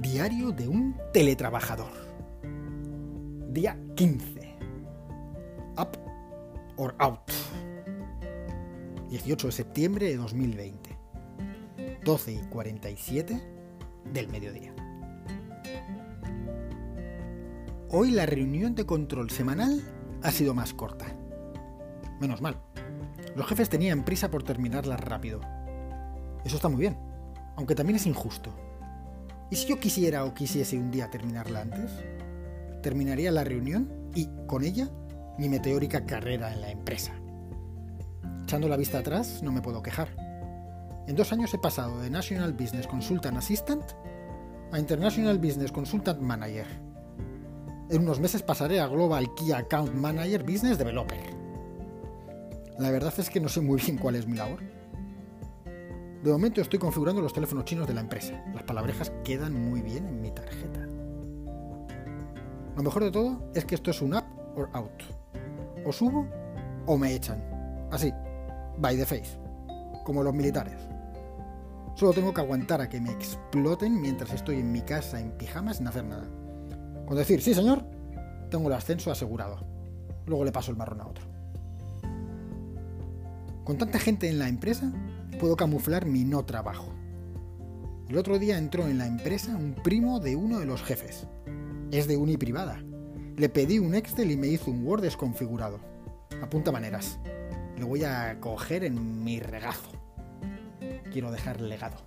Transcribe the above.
Diario de un teletrabajador. Día 15. Up or out. 18 de septiembre de 2020. 12 y 47 del mediodía. Hoy la reunión de control semanal ha sido más corta. Menos mal. Los jefes tenían prisa por terminarla rápido. Eso está muy bien, aunque también es injusto. ¿Y si yo quisiera o quisiese un día terminarla antes? Terminaría la reunión y, con ella, mi meteórica carrera en la empresa. Echando la vista atrás, no me puedo quejar. En dos años he pasado de National Business Consultant Assistant a International Business Consultant Manager. En unos meses pasaré a Global Key Account Manager Business Developer. La verdad es que no sé muy bien cuál es mi labor. De momento estoy configurando los teléfonos chinos de la empresa. Las palabrejas quedan muy bien en mi tarjeta. Lo mejor de todo es que esto es un up or out. O subo o me echan. Así, by the face. Como los militares. Solo tengo que aguantar a que me exploten mientras estoy en mi casa en pijamas sin hacer nada. Con decir, sí señor, tengo el ascenso asegurado. Luego le paso el marrón a otro. Con tanta gente en la empresa, puedo camuflar mi no trabajo. El otro día entró en la empresa un primo de uno de los jefes. Es de uni privada. Le pedí un Excel y me hizo un Word desconfigurado. Apunta maneras. Lo voy a coger en mi regazo. Quiero dejar legado.